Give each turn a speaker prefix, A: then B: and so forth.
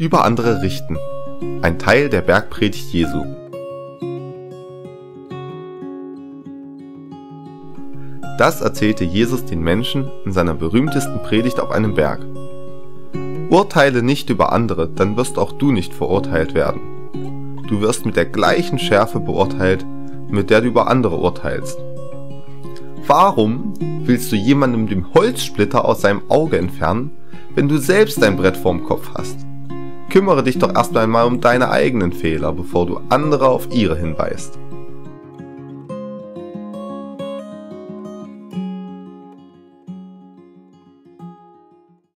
A: Über andere richten. Ein Teil der Bergpredigt Jesu. Das erzählte Jesus den Menschen in seiner berühmtesten Predigt auf einem Berg. Urteile nicht über andere, dann wirst auch du nicht verurteilt werden. Du wirst mit der gleichen Schärfe beurteilt, mit der du über andere urteilst. Warum willst du jemandem den Holzsplitter aus seinem Auge entfernen, wenn du selbst ein Brett vorm Kopf hast? Kümmere dich doch erst einmal um deine eigenen Fehler, bevor du andere auf ihre hinweist.